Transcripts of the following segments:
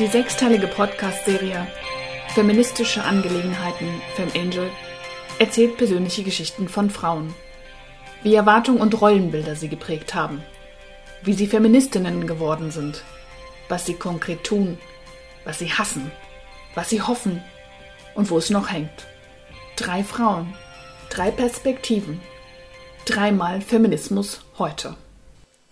Die sechsteilige Podcast-Serie Feministische Angelegenheiten FemAngel erzählt persönliche Geschichten von Frauen, wie Erwartungen und Rollenbilder sie geprägt haben, wie sie Feministinnen geworden sind, was sie konkret tun, was sie hassen, was sie hoffen. Und wo es noch hängt. Drei Frauen, drei Perspektiven, dreimal Feminismus heute.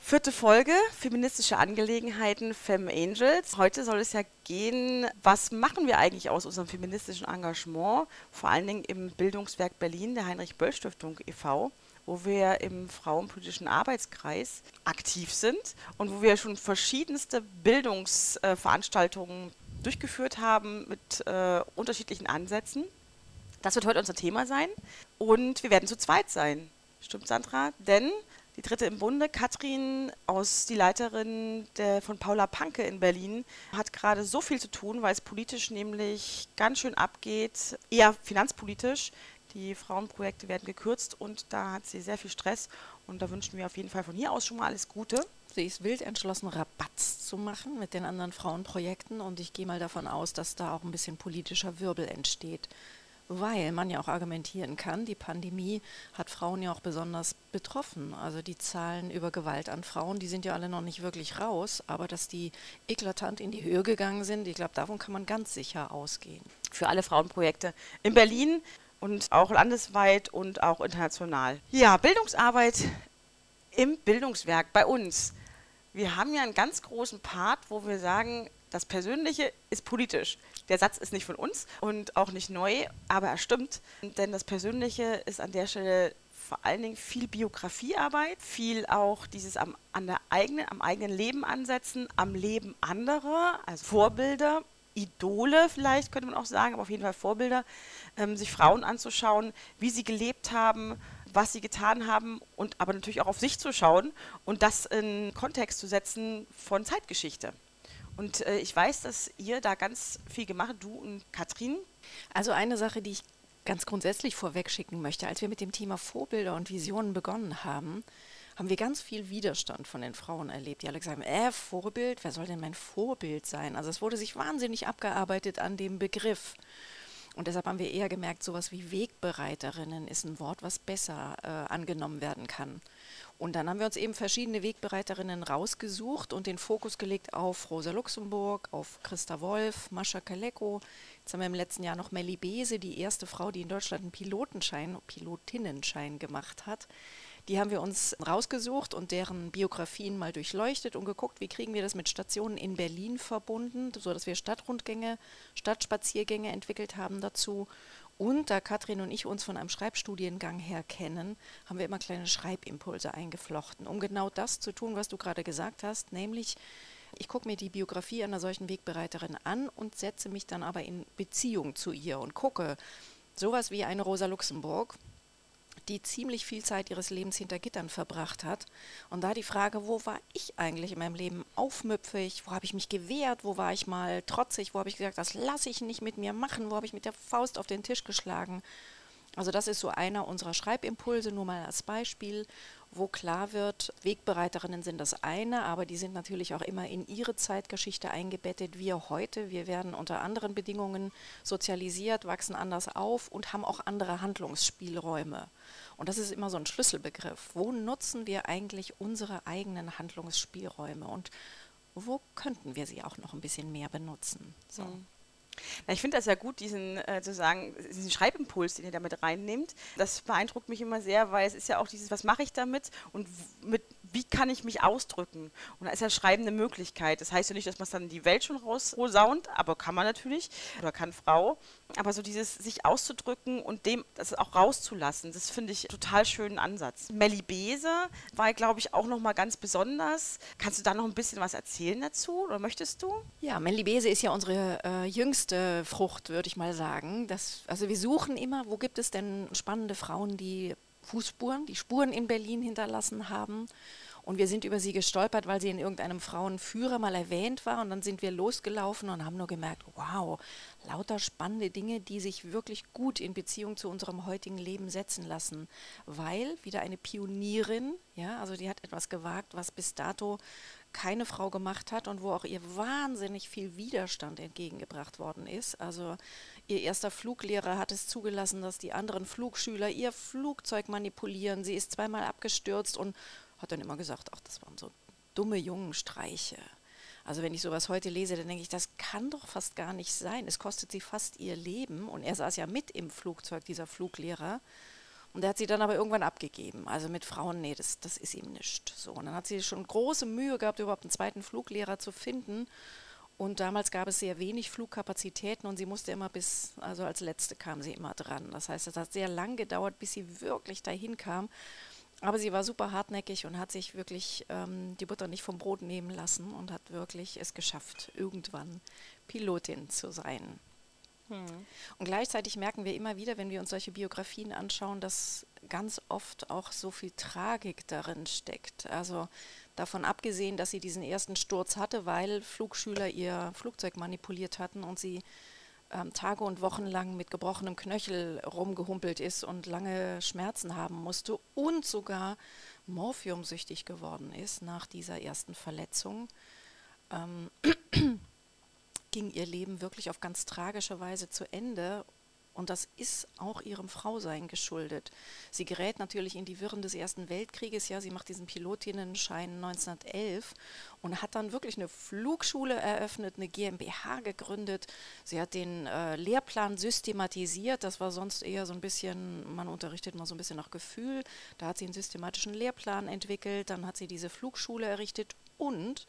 Vierte Folge, feministische Angelegenheiten, Fem Angels. Heute soll es ja gehen, was machen wir eigentlich aus unserem feministischen Engagement, vor allen Dingen im Bildungswerk Berlin der Heinrich-Böll-Stiftung e.V., wo wir im Frauenpolitischen Arbeitskreis aktiv sind und wo wir schon verschiedenste Bildungsveranstaltungen durchgeführt haben mit äh, unterschiedlichen Ansätzen. Das wird heute unser Thema sein und wir werden zu zweit sein. Stimmt, Sandra? Denn die dritte im Bunde, Katrin aus die Leiterin der, von Paula Panke in Berlin, hat gerade so viel zu tun, weil es politisch nämlich ganz schön abgeht, eher finanzpolitisch. Die Frauenprojekte werden gekürzt und da hat sie sehr viel Stress und da wünschen wir auf jeden Fall von hier aus schon mal alles Gute. Sie ist wild entschlossen, Rabatz zu machen mit den anderen Frauenprojekten und ich gehe mal davon aus, dass da auch ein bisschen politischer Wirbel entsteht weil man ja auch argumentieren kann, die Pandemie hat Frauen ja auch besonders betroffen. Also die Zahlen über Gewalt an Frauen, die sind ja alle noch nicht wirklich raus, aber dass die eklatant in die Höhe gegangen sind, ich glaube, davon kann man ganz sicher ausgehen. Für alle Frauenprojekte in Berlin und auch landesweit und auch international. Ja, Bildungsarbeit im Bildungswerk bei uns. Wir haben ja einen ganz großen Part, wo wir sagen, das Persönliche ist politisch. Der Satz ist nicht von uns und auch nicht neu, aber er stimmt. Denn das Persönliche ist an der Stelle vor allen Dingen viel Biografiearbeit, viel auch dieses am, an der eigenen, am eigenen Leben ansetzen, am Leben anderer, also Vorbilder, Idole vielleicht könnte man auch sagen, aber auf jeden Fall Vorbilder, ähm, sich Frauen anzuschauen, wie sie gelebt haben, was sie getan haben und aber natürlich auch auf sich zu schauen und das in Kontext zu setzen von Zeitgeschichte. Und äh, ich weiß, dass ihr da ganz viel gemacht habt, du und Katrin. Also eine Sache, die ich ganz grundsätzlich vorwegschicken möchte, als wir mit dem Thema Vorbilder und Visionen begonnen haben, haben wir ganz viel Widerstand von den Frauen erlebt, die alle gesagt haben, äh, Vorbild, wer soll denn mein Vorbild sein? Also es wurde sich wahnsinnig abgearbeitet an dem Begriff. Und deshalb haben wir eher gemerkt, sowas wie Wegbereiterinnen ist ein Wort, was besser äh, angenommen werden kann. Und dann haben wir uns eben verschiedene Wegbereiterinnen rausgesucht und den Fokus gelegt auf Rosa Luxemburg, auf Christa Wolf, Mascha Kaleko. Jetzt haben wir im letzten Jahr noch Melli Bese, die erste Frau, die in Deutschland einen Pilotenschein, Pilotinnenschein gemacht hat. Die haben wir uns rausgesucht und deren Biografien mal durchleuchtet und geguckt, wie kriegen wir das mit Stationen in Berlin verbunden, sodass wir Stadtrundgänge, Stadtspaziergänge entwickelt haben dazu und da Katrin und ich uns von einem Schreibstudiengang her kennen, haben wir immer kleine Schreibimpulse eingeflochten, um genau das zu tun, was du gerade gesagt hast, nämlich ich gucke mir die Biografie einer solchen Wegbereiterin an und setze mich dann aber in Beziehung zu ihr und gucke, sowas wie eine Rosa Luxemburg, die ziemlich viel Zeit ihres Lebens hinter Gittern verbracht hat. Und da die Frage, wo war ich eigentlich in meinem Leben aufmüpfig, wo habe ich mich gewehrt, wo war ich mal trotzig, wo habe ich gesagt, das lasse ich nicht mit mir machen, wo habe ich mit der Faust auf den Tisch geschlagen. Also das ist so einer unserer Schreibimpulse, nur mal als Beispiel wo klar wird, Wegbereiterinnen sind das eine, aber die sind natürlich auch immer in ihre Zeitgeschichte eingebettet. Wir heute, wir werden unter anderen Bedingungen sozialisiert, wachsen anders auf und haben auch andere Handlungsspielräume. Und das ist immer so ein Schlüsselbegriff. Wo nutzen wir eigentlich unsere eigenen Handlungsspielräume und wo könnten wir sie auch noch ein bisschen mehr benutzen? So. Mhm. Na, ich finde das ja gut, diesen, äh, sozusagen, diesen Schreibimpuls, den ihr damit reinnehmt. Das beeindruckt mich immer sehr, weil es ist ja auch dieses, was mache ich damit und mit wie kann ich mich ausdrücken? Und da ist ja Schreiben eine Möglichkeit. Das heißt ja nicht, dass man es dann in die Welt schon rausposaunt, aber kann man natürlich oder kann Frau. Aber so dieses sich auszudrücken und dem das auch rauszulassen, das finde ich total schönen Ansatz. Melli Bese war, glaube ich, auch nochmal ganz besonders. Kannst du da noch ein bisschen was erzählen dazu oder möchtest du? Ja, Melli Bese ist ja unsere äh, jüngste Frucht, würde ich mal sagen. Das, also wir suchen immer, wo gibt es denn spannende Frauen, die Fußspuren, die Spuren in Berlin hinterlassen haben. Und wir sind über sie gestolpert, weil sie in irgendeinem Frauenführer mal erwähnt war. Und dann sind wir losgelaufen und haben nur gemerkt, wow, lauter spannende Dinge, die sich wirklich gut in Beziehung zu unserem heutigen Leben setzen lassen. Weil wieder eine Pionierin, ja, also die hat etwas gewagt, was bis dato keine Frau gemacht hat und wo auch ihr wahnsinnig viel Widerstand entgegengebracht worden ist. Also ihr erster Fluglehrer hat es zugelassen, dass die anderen Flugschüler ihr Flugzeug manipulieren. Sie ist zweimal abgestürzt und hat dann immer gesagt, ach, das waren so dumme Jungenstreiche. Also wenn ich sowas heute lese, dann denke ich, das kann doch fast gar nicht sein. Es kostet sie fast ihr Leben. Und er saß ja mit im Flugzeug, dieser Fluglehrer. Und er hat sie dann aber irgendwann abgegeben. Also mit Frauen, nee, das, das ist ihm nicht. So, und dann hat sie schon große Mühe gehabt, überhaupt einen zweiten Fluglehrer zu finden. Und damals gab es sehr wenig Flugkapazitäten und sie musste immer bis, also als letzte kam sie immer dran. Das heißt, es hat sehr lang gedauert, bis sie wirklich dahin kam. Aber sie war super hartnäckig und hat sich wirklich ähm, die Butter nicht vom Brot nehmen lassen und hat wirklich es geschafft, irgendwann Pilotin zu sein. Hm. Und gleichzeitig merken wir immer wieder, wenn wir uns solche Biografien anschauen, dass ganz oft auch so viel Tragik darin steckt. Also davon abgesehen, dass sie diesen ersten Sturz hatte, weil Flugschüler ihr Flugzeug manipuliert hatten und sie ähm, Tage und Wochen lang mit gebrochenem Knöchel rumgehumpelt ist und lange Schmerzen haben musste und sogar morphiumsüchtig geworden ist nach dieser ersten Verletzung, ähm, ging ihr Leben wirklich auf ganz tragische Weise zu Ende und das ist auch ihrem Frausein geschuldet. Sie gerät natürlich in die Wirren des Ersten Weltkrieges. Ja, sie macht diesen Pilotinnenschein 1911 und hat dann wirklich eine Flugschule eröffnet, eine GmbH gegründet. Sie hat den äh, Lehrplan systematisiert. Das war sonst eher so ein bisschen, man unterrichtet mal so ein bisschen nach Gefühl. Da hat sie einen systematischen Lehrplan entwickelt. Dann hat sie diese Flugschule errichtet und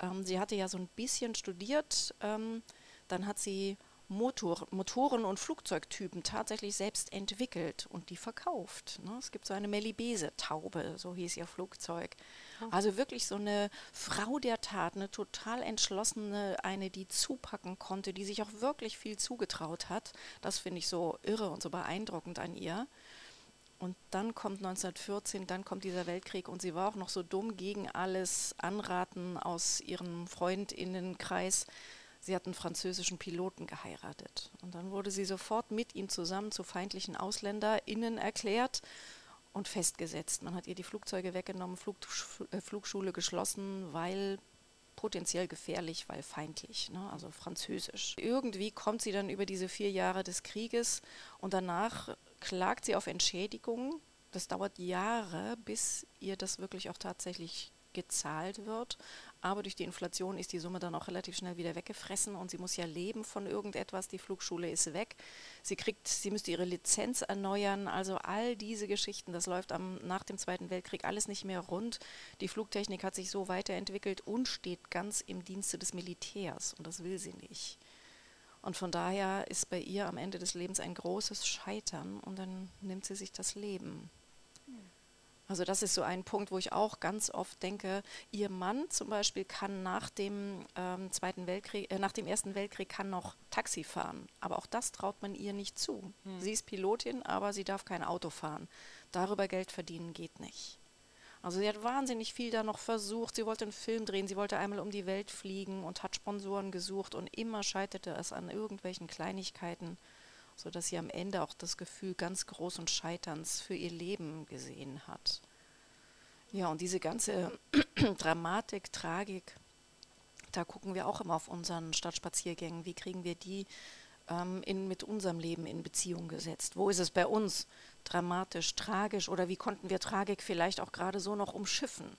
ähm, sie hatte ja so ein bisschen studiert. Ähm, dann hat sie Motor, Motoren und Flugzeugtypen tatsächlich selbst entwickelt und die verkauft. Ne? Es gibt so eine Melibese-Taube, so hieß ihr Flugzeug. Okay. Also wirklich so eine Frau der Tat, eine total entschlossene, eine, die zupacken konnte, die sich auch wirklich viel zugetraut hat. Das finde ich so irre und so beeindruckend an ihr. Und dann kommt 1914, dann kommt dieser Weltkrieg und sie war auch noch so dumm gegen alles Anraten aus ihrem Freundinnenkreis sie hat einen französischen Piloten geheiratet. Und dann wurde sie sofort mit ihm zusammen zu feindlichen AusländerInnen erklärt und festgesetzt. Man hat ihr die Flugzeuge weggenommen, Flug, äh, Flugschule geschlossen, weil potenziell gefährlich, weil feindlich, ne? also französisch. Irgendwie kommt sie dann über diese vier Jahre des Krieges und danach klagt sie auf Entschädigung. Das dauert Jahre, bis ihr das wirklich auch tatsächlich gezahlt wird. Aber durch die Inflation ist die Summe dann auch relativ schnell wieder weggefressen und sie muss ja leben von irgendetwas. Die Flugschule ist weg. Sie kriegt, sie müsste ihre Lizenz erneuern. Also all diese Geschichten, das läuft am, nach dem Zweiten Weltkrieg alles nicht mehr rund. Die Flugtechnik hat sich so weiterentwickelt und steht ganz im Dienste des Militärs und das will sie nicht. Und von daher ist bei ihr am Ende des Lebens ein großes Scheitern und dann nimmt sie sich das Leben. Also das ist so ein Punkt, wo ich auch ganz oft denke, ihr Mann zum Beispiel kann nach dem ähm, Zweiten Weltkrieg, äh, nach dem Ersten Weltkrieg kann noch Taxi fahren, aber auch das traut man ihr nicht zu. Hm. Sie ist Pilotin, aber sie darf kein Auto fahren. Darüber Geld verdienen geht nicht. Also sie hat wahnsinnig viel da noch versucht. Sie wollte einen Film drehen, sie wollte einmal um die Welt fliegen und hat Sponsoren gesucht und immer scheiterte es an irgendwelchen Kleinigkeiten sodass sie am Ende auch das Gefühl ganz großen Scheiterns für ihr Leben gesehen hat. Ja, und diese ganze Dramatik, Tragik, da gucken wir auch immer auf unseren Stadtspaziergängen. Wie kriegen wir die ähm, in, mit unserem Leben in Beziehung gesetzt? Wo ist es bei uns dramatisch, tragisch oder wie konnten wir Tragik vielleicht auch gerade so noch umschiffen?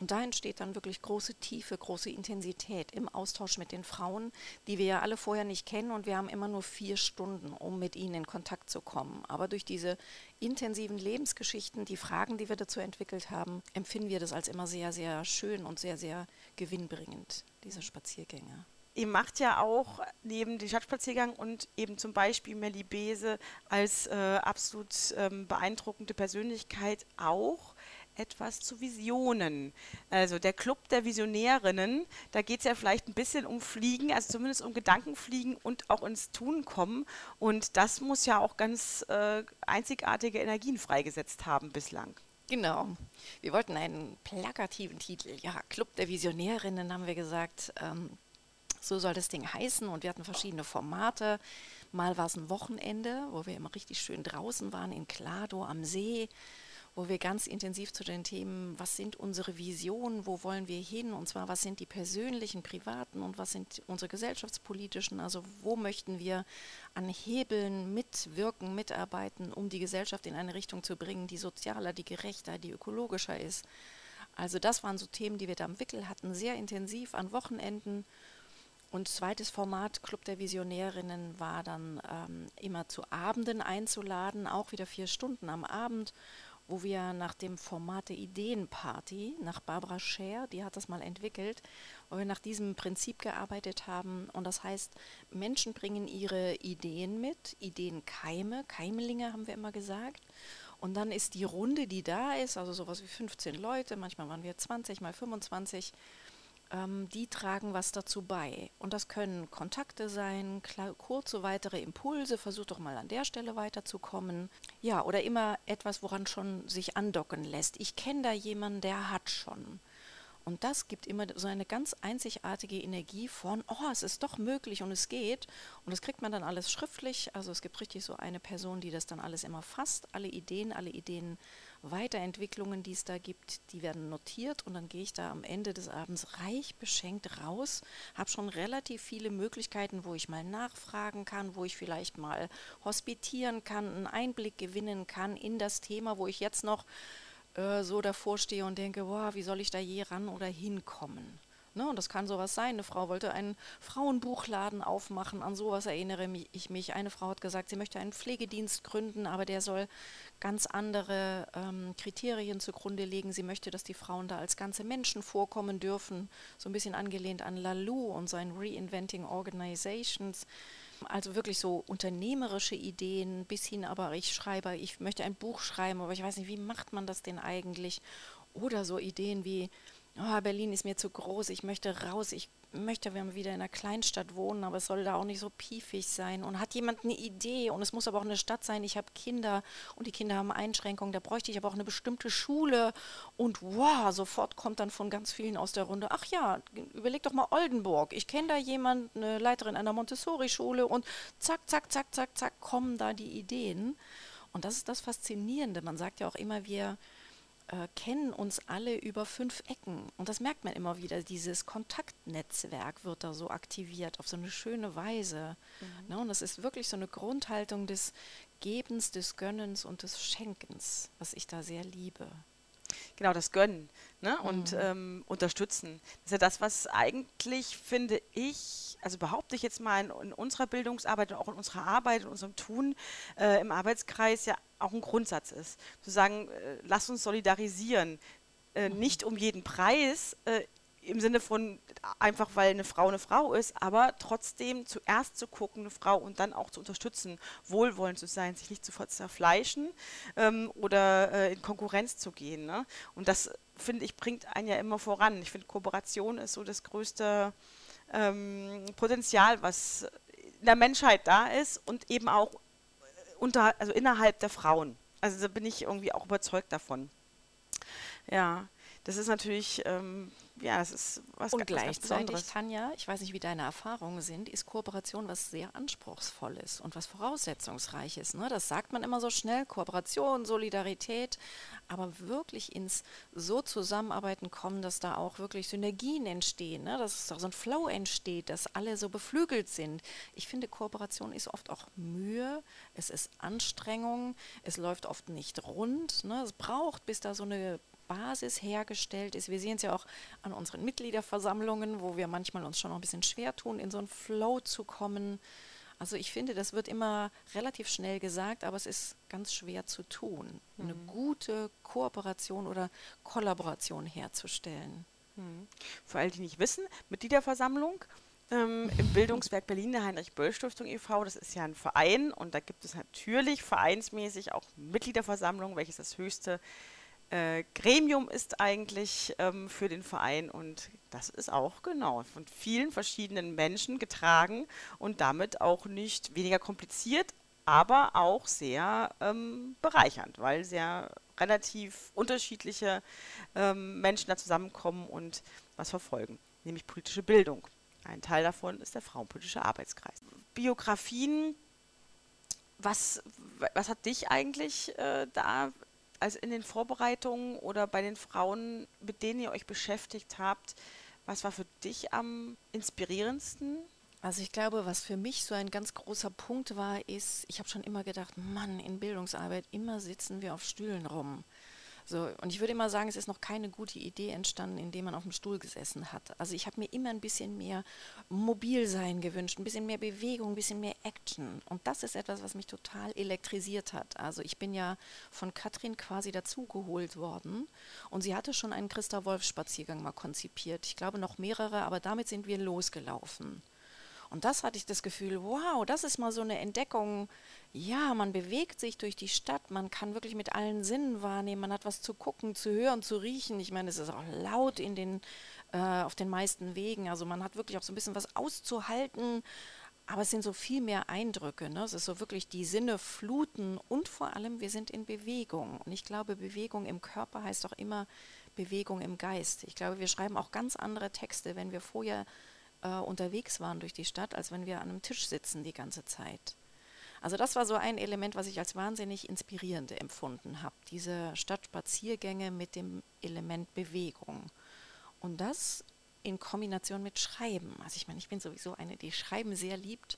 Und da entsteht dann wirklich große Tiefe, große Intensität im Austausch mit den Frauen, die wir ja alle vorher nicht kennen und wir haben immer nur vier Stunden, um mit ihnen in Kontakt zu kommen. Aber durch diese intensiven Lebensgeschichten, die Fragen, die wir dazu entwickelt haben, empfinden wir das als immer sehr, sehr schön und sehr, sehr gewinnbringend, diese Spaziergänge. Ihr macht ja auch neben dem Stadtspaziergang und eben zum Beispiel Melly Bese als äh, absolut ähm, beeindruckende Persönlichkeit auch etwas zu Visionen. Also der Club der Visionärinnen, da geht es ja vielleicht ein bisschen um Fliegen, also zumindest um Gedankenfliegen und auch ins Tun kommen. Und das muss ja auch ganz äh, einzigartige Energien freigesetzt haben bislang. Genau. Wir wollten einen plakativen Titel. Ja, Club der Visionärinnen haben wir gesagt. Ähm, so soll das Ding heißen. Und wir hatten verschiedene Formate. Mal war es ein Wochenende, wo wir immer richtig schön draußen waren in Klado am See wo wir ganz intensiv zu den Themen, was sind unsere Visionen, wo wollen wir hin, und zwar was sind die persönlichen, privaten und was sind unsere gesellschaftspolitischen, also wo möchten wir an Hebeln mitwirken, mitarbeiten, um die Gesellschaft in eine Richtung zu bringen, die sozialer, die gerechter, die ökologischer ist. Also das waren so Themen, die wir da im Wickel hatten, sehr intensiv an Wochenenden. Und zweites Format, Club der Visionärinnen, war dann ähm, immer zu Abenden einzuladen, auch wieder vier Stunden am Abend, wo wir nach dem Format der Ideenparty, nach Barbara Scher, die hat das mal entwickelt, wo wir nach diesem Prinzip gearbeitet haben. Und das heißt, Menschen bringen ihre Ideen mit, Ideenkeime, Keimlinge haben wir immer gesagt. Und dann ist die Runde, die da ist, also sowas wie 15 Leute, manchmal waren wir 20, mal 25, ähm, die tragen was dazu bei. Und das können Kontakte sein, kurze weitere Impulse, versuch doch mal an der Stelle weiterzukommen. Ja, oder immer etwas, woran schon sich andocken lässt. Ich kenne da jemanden, der hat schon. Und das gibt immer so eine ganz einzigartige Energie von, oh, es ist doch möglich und es geht. Und das kriegt man dann alles schriftlich. Also es gibt richtig so eine Person, die das dann alles immer fasst. Alle Ideen, alle Ideen, Weiterentwicklungen, die es da gibt, die werden notiert. Und dann gehe ich da am Ende des Abends reich beschenkt raus. Habe schon relativ viele Möglichkeiten, wo ich mal nachfragen kann, wo ich vielleicht mal hospitieren kann, einen Einblick gewinnen kann in das Thema, wo ich jetzt noch äh, so davor stehe und denke, boah, wie soll ich da je ran oder hinkommen? Ne, und das kann sowas sein. Eine Frau wollte einen Frauenbuchladen aufmachen, an sowas erinnere ich mich. Eine Frau hat gesagt, sie möchte einen Pflegedienst gründen, aber der soll ganz andere ähm, Kriterien zugrunde legen. Sie möchte, dass die Frauen da als ganze Menschen vorkommen dürfen, so ein bisschen angelehnt an Lalou und sein Reinventing Organizations. Also wirklich so unternehmerische Ideen bis hin, aber ich schreibe, ich möchte ein Buch schreiben, aber ich weiß nicht, wie macht man das denn eigentlich? Oder so Ideen wie, oh, Berlin ist mir zu groß, ich möchte raus, ich möchte wieder in einer Kleinstadt wohnen, aber es soll da auch nicht so piefig sein. Und hat jemand eine Idee und es muss aber auch eine Stadt sein, ich habe Kinder und die Kinder haben Einschränkungen, da bräuchte ich aber auch eine bestimmte Schule. Und wow, sofort kommt dann von ganz vielen aus der Runde, ach ja, überleg doch mal Oldenburg. Ich kenne da jemand, eine Leiterin einer Montessori-Schule und zack, zack, zack, zack, zack, kommen da die Ideen. Und das ist das Faszinierende. Man sagt ja auch immer, wir äh, kennen uns alle über fünf Ecken. Und das merkt man immer wieder. Dieses Kontaktnetzwerk wird da so aktiviert auf so eine schöne Weise. Mhm. Ne? Und das ist wirklich so eine Grundhaltung des Gebens, des Gönnens und des Schenkens, was ich da sehr liebe. Genau, das Gönnen ne? und mhm. ähm, Unterstützen. Das ist ja das, was eigentlich, finde ich, also behaupte ich jetzt mal in, in unserer Bildungsarbeit und auch in unserer Arbeit, in unserem Tun äh, im Arbeitskreis ja auch ein Grundsatz ist. Zu sagen, äh, lass uns solidarisieren, äh, mhm. nicht um jeden Preis, äh, im Sinne von einfach, weil eine Frau eine Frau ist, aber trotzdem zuerst zu gucken, eine Frau und dann auch zu unterstützen, wohlwollend zu sein, sich nicht zu zerfleischen ähm, oder äh, in Konkurrenz zu gehen. Ne? Und das, finde ich, bringt einen ja immer voran. Ich finde, Kooperation ist so das größte ähm, Potenzial, was in der Menschheit da ist und eben auch unter, also innerhalb der Frauen. Also da bin ich irgendwie auch überzeugt davon. Ja, das ist natürlich, ähm, ja, das ist was, Und ganz, gleichzeitig, ganz Tanja, ich weiß nicht, wie deine Erfahrungen sind, ist Kooperation was sehr anspruchsvolles und was voraussetzungsreiches. Ne? Das sagt man immer so schnell, Kooperation, Solidarität, aber wirklich ins so Zusammenarbeiten kommen, dass da auch wirklich Synergien entstehen, ne? dass so ein Flow entsteht, dass alle so beflügelt sind. Ich finde, Kooperation ist oft auch Mühe, es ist Anstrengung, es läuft oft nicht rund. Ne? Es braucht, bis da so eine Basis hergestellt ist. Wir sehen es ja auch an unseren Mitgliederversammlungen, wo wir manchmal uns schon noch ein bisschen schwer tun, in so einen Flow zu kommen. Also ich finde, das wird immer relativ schnell gesagt, aber es ist ganz schwer zu tun, mhm. eine gute Kooperation oder Kollaboration herzustellen. Mhm. Für alle, die nicht wissen, Mitgliederversammlung ähm, im Bildungswerk Berlin der Heinrich-Böll-Stiftung e.V., das ist ja ein Verein und da gibt es natürlich vereinsmäßig auch Mitgliederversammlungen, welches das höchste äh, Gremium ist eigentlich ähm, für den Verein und das ist auch genau von vielen verschiedenen Menschen getragen und damit auch nicht weniger kompliziert, aber auch sehr ähm, bereichernd, weil sehr relativ unterschiedliche ähm, Menschen da zusammenkommen und was verfolgen, nämlich politische Bildung. Ein Teil davon ist der Frauenpolitische Arbeitskreis. Biografien, was, was hat dich eigentlich äh, da also in den Vorbereitungen oder bei den Frauen, mit denen ihr euch beschäftigt habt, was war für dich am inspirierendsten? Also ich glaube, was für mich so ein ganz großer Punkt war, ist, ich habe schon immer gedacht, Mann, in Bildungsarbeit, immer sitzen wir auf Stühlen rum. So, und ich würde immer sagen, es ist noch keine gute Idee entstanden, indem man auf dem Stuhl gesessen hat. Also ich habe mir immer ein bisschen mehr Mobilsein gewünscht, ein bisschen mehr Bewegung, ein bisschen mehr Action. Und das ist etwas, was mich total elektrisiert hat. Also ich bin ja von Katrin quasi dazugeholt worden und sie hatte schon einen Christa Wolf Spaziergang mal konzipiert. Ich glaube noch mehrere, aber damit sind wir losgelaufen. Und das hatte ich das Gefühl, wow, das ist mal so eine Entdeckung. Ja, man bewegt sich durch die Stadt, man kann wirklich mit allen Sinnen wahrnehmen, man hat was zu gucken, zu hören, zu riechen. Ich meine, es ist auch laut in den, äh, auf den meisten Wegen. Also man hat wirklich auch so ein bisschen was auszuhalten. Aber es sind so viel mehr Eindrücke. Ne? Es ist so wirklich die Sinne fluten und vor allem, wir sind in Bewegung. Und ich glaube, Bewegung im Körper heißt auch immer Bewegung im Geist. Ich glaube, wir schreiben auch ganz andere Texte, wenn wir vorher äh, unterwegs waren durch die Stadt, als wenn wir an einem Tisch sitzen die ganze Zeit. Also das war so ein Element, was ich als wahnsinnig inspirierend empfunden habe. Diese Stadtspaziergänge mit dem Element Bewegung. Und das in Kombination mit Schreiben. Also ich meine, ich bin sowieso eine, die Schreiben sehr liebt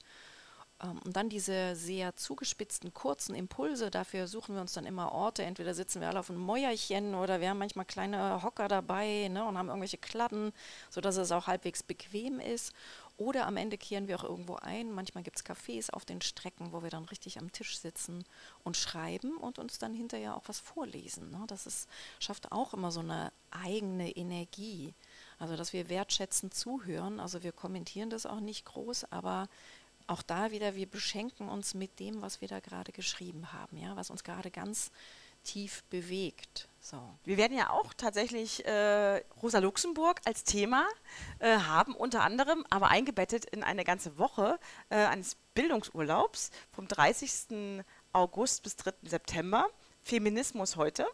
ähm, und dann diese sehr zugespitzten, kurzen Impulse, dafür suchen wir uns dann immer Orte. Entweder sitzen wir alle auf einem Mäuerchen oder wir haben manchmal kleine Hocker dabei ne, und haben irgendwelche Kladden, sodass es auch halbwegs bequem ist. Oder am Ende kehren wir auch irgendwo ein. Manchmal gibt es Cafés auf den Strecken, wo wir dann richtig am Tisch sitzen und schreiben und uns dann hinterher auch was vorlesen. Ne? Das ist, schafft auch immer so eine eigene Energie. Also, dass wir wertschätzend zuhören. Also, wir kommentieren das auch nicht groß, aber auch da wieder, wir beschenken uns mit dem, was wir da gerade geschrieben haben, ja, was uns gerade ganz tief bewegt. So. Wir werden ja auch tatsächlich äh, Rosa Luxemburg als Thema äh, haben, unter anderem, aber eingebettet in eine ganze Woche äh, eines Bildungsurlaubs vom 30. August bis 3. September. Feminismus heute.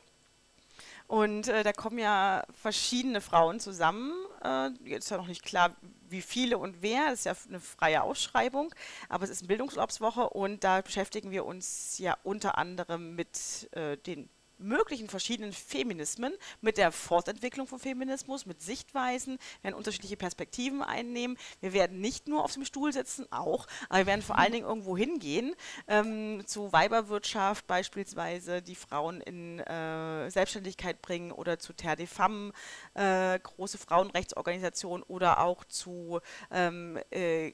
Und äh, da kommen ja verschiedene Frauen zusammen. Äh, jetzt ist ja noch nicht klar, wie viele und wer. Das ist ja eine freie Ausschreibung. Aber es ist eine Bildungsurlaubswoche und da beschäftigen wir uns ja unter anderem mit äh, den möglichen verschiedenen Feminismen, mit der Fortentwicklung von Feminismus, mit Sichtweisen, werden unterschiedliche Perspektiven einnehmen. Wir werden nicht nur auf dem Stuhl sitzen, auch, aber wir werden vor allen Dingen irgendwo hingehen, ähm, zu Weiberwirtschaft beispielsweise, die Frauen in äh, Selbstständigkeit bringen oder zu Terre des Femmes, äh, große Frauenrechtsorganisation oder auch zu ähm, äh,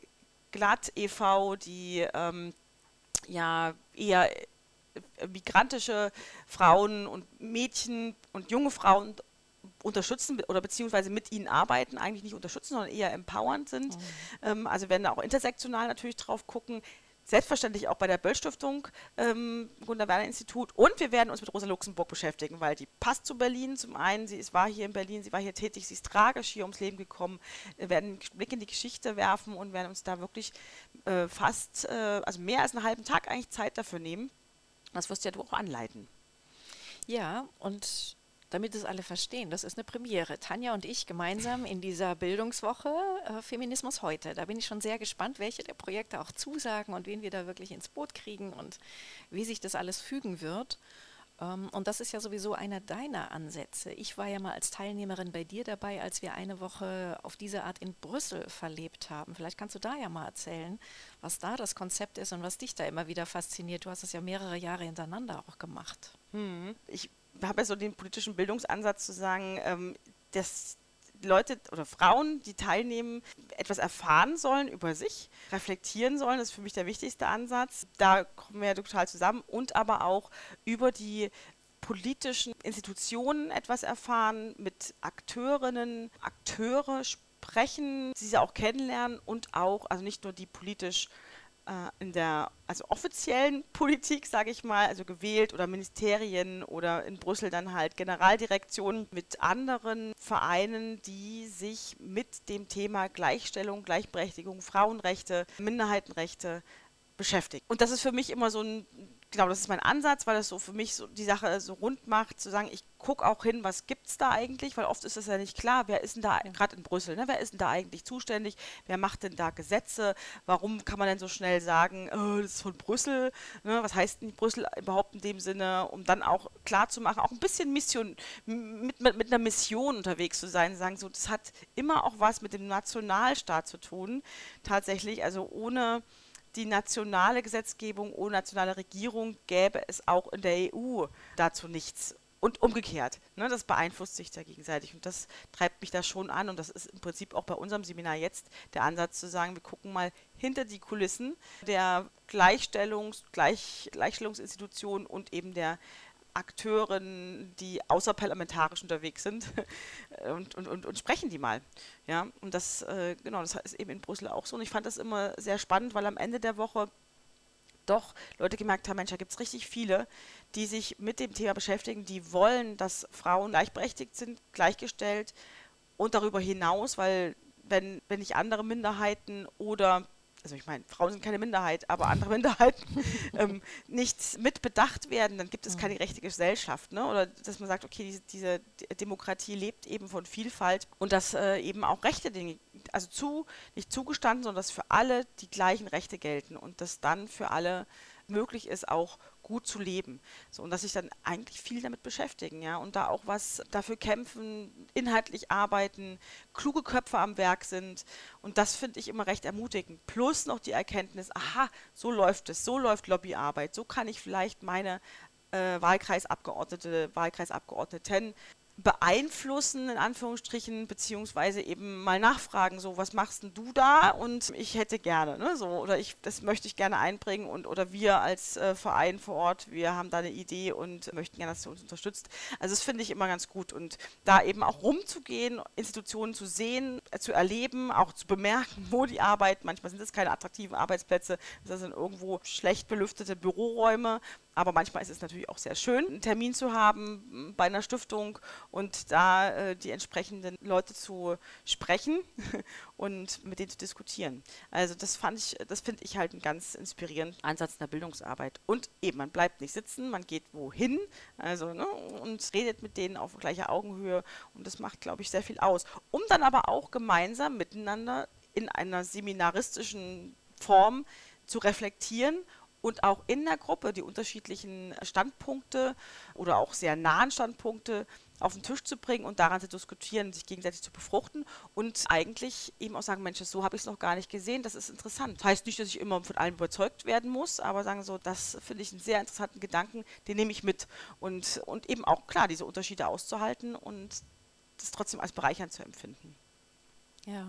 Glatt e.V., die ähm, ja eher migrantische Frauen und Mädchen und junge Frauen unterstützen oder beziehungsweise mit ihnen arbeiten, eigentlich nicht unterstützen, sondern eher empowernd sind. Mhm. Ähm, also werden da auch intersektional natürlich drauf gucken. Selbstverständlich auch bei der Böll-Stiftung, ähm, Gunnar-Werner-Institut. Und wir werden uns mit Rosa Luxemburg beschäftigen, weil die passt zu Berlin. Zum einen, sie ist, war hier in Berlin, sie war hier tätig, sie ist tragisch hier ums Leben gekommen. Wir werden einen Blick in die Geschichte werfen und werden uns da wirklich äh, fast, äh, also mehr als einen halben Tag eigentlich Zeit dafür nehmen. Das wirst ja du auch anleiten. Ja, und damit es alle verstehen, das ist eine Premiere. Tanja und ich gemeinsam in dieser Bildungswoche äh, Feminismus heute. Da bin ich schon sehr gespannt, welche der Projekte auch zusagen und wen wir da wirklich ins Boot kriegen und wie sich das alles fügen wird. Ähm, und das ist ja sowieso einer deiner Ansätze. Ich war ja mal als Teilnehmerin bei dir dabei, als wir eine Woche auf diese Art in Brüssel verlebt haben. Vielleicht kannst du da ja mal erzählen, was da das Konzept ist und was dich da immer wieder fasziniert. Du hast es ja mehrere Jahre hintereinander auch gemacht. Hm. Ich habe ja so den politischen Bildungsansatz zu sagen, ähm, dass Leute oder Frauen, die teilnehmen, etwas erfahren sollen über sich, reflektieren sollen. Das ist für mich der wichtigste Ansatz. Da kommen wir ja total zusammen und aber auch über die politischen Institutionen etwas erfahren, mit Akteurinnen, Akteure sprechen, sie auch kennenlernen und auch, also nicht nur die politisch in der also offiziellen Politik, sage ich mal, also gewählt oder Ministerien oder in Brüssel dann halt Generaldirektionen mit anderen Vereinen, die sich mit dem Thema Gleichstellung, Gleichberechtigung, Frauenrechte, Minderheitenrechte beschäftigen. Und das ist für mich immer so ein, genau, das ist mein Ansatz, weil das so für mich so die Sache so rund macht, zu sagen, ich guck auch hin, was gibt es da eigentlich, weil oft ist es ja nicht klar, wer ist denn da, gerade in Brüssel, ne, wer ist denn da eigentlich zuständig, wer macht denn da Gesetze, warum kann man denn so schnell sagen, oh, das ist von Brüssel, ne, was heißt denn Brüssel überhaupt in dem Sinne, um dann auch klar zu machen, auch ein bisschen Mission, mit, mit, mit einer Mission unterwegs zu sein, sagen so, das hat immer auch was mit dem Nationalstaat zu tun, tatsächlich, also ohne die nationale Gesetzgebung, ohne nationale Regierung gäbe es auch in der EU dazu nichts und umgekehrt. Ne, das beeinflusst sich da gegenseitig und das treibt mich da schon an und das ist im Prinzip auch bei unserem Seminar jetzt der Ansatz zu sagen, wir gucken mal hinter die Kulissen der Gleichstellungs-, Gleich, Gleichstellungsinstitutionen und eben der Akteuren, die außerparlamentarisch unterwegs sind und, und, und, und, sprechen die mal. Ja, und das, äh, genau, das ist eben in Brüssel auch so. Und ich fand das immer sehr spannend, weil am Ende der Woche doch Leute gemerkt haben, Mensch, da gibt es richtig viele, die sich mit dem Thema beschäftigen, die wollen, dass Frauen gleichberechtigt sind, gleichgestellt und darüber hinaus, weil wenn, wenn nicht andere Minderheiten oder also ich meine, Frauen sind keine Minderheit, aber andere Minderheiten ähm, nicht mit bedacht werden, dann gibt es keine rechte Gesellschaft. Ne? Oder dass man sagt, okay, diese, diese Demokratie lebt eben von Vielfalt und dass äh, eben auch Rechte also zu, nicht zugestanden, sondern dass für alle die gleichen Rechte gelten und dass dann für alle möglich ist, auch gut zu leben. So, und dass sich dann eigentlich viel damit beschäftigen, ja, und da auch was dafür kämpfen, inhaltlich arbeiten, kluge Köpfe am Werk sind. Und das finde ich immer recht ermutigend. Plus noch die Erkenntnis, aha, so läuft es, so läuft Lobbyarbeit, so kann ich vielleicht meine äh, Wahlkreisabgeordnete, Wahlkreisabgeordneten beeinflussen, in Anführungsstrichen, beziehungsweise eben mal nachfragen, so, was machst denn du da? Und ich hätte gerne, ne, so, oder ich, das möchte ich gerne einbringen und, oder wir als äh, Verein vor Ort, wir haben da eine Idee und möchten gerne, dass du uns unterstützt. Also das finde ich immer ganz gut und da eben auch rumzugehen, Institutionen zu sehen, äh, zu erleben, auch zu bemerken, wo die Arbeit, manchmal sind es keine attraktiven Arbeitsplätze, das sind irgendwo schlecht belüftete Büroräume, aber manchmal ist es natürlich auch sehr schön, einen Termin zu haben bei einer Stiftung und da äh, die entsprechenden Leute zu sprechen und mit denen zu diskutieren. Also das fand ich, das finde ich halt einen ganz inspirierenden Ansatz in der Bildungsarbeit. Und eben, man bleibt nicht sitzen, man geht wohin, also ne, und redet mit denen auf gleicher Augenhöhe und das macht, glaube ich, sehr viel aus. Um dann aber auch gemeinsam miteinander in einer seminaristischen Form zu reflektieren und auch in der Gruppe die unterschiedlichen Standpunkte oder auch sehr nahen Standpunkte auf den Tisch zu bringen und daran zu diskutieren, sich gegenseitig zu befruchten und eigentlich eben auch sagen, Mensch, so habe ich es noch gar nicht gesehen, das ist interessant. Das heißt nicht, dass ich immer von allem überzeugt werden muss, aber sagen so, das finde ich einen sehr interessanten Gedanken, den nehme ich mit und, und eben auch klar, diese Unterschiede auszuhalten und das trotzdem als bereichernd zu empfinden. Ja.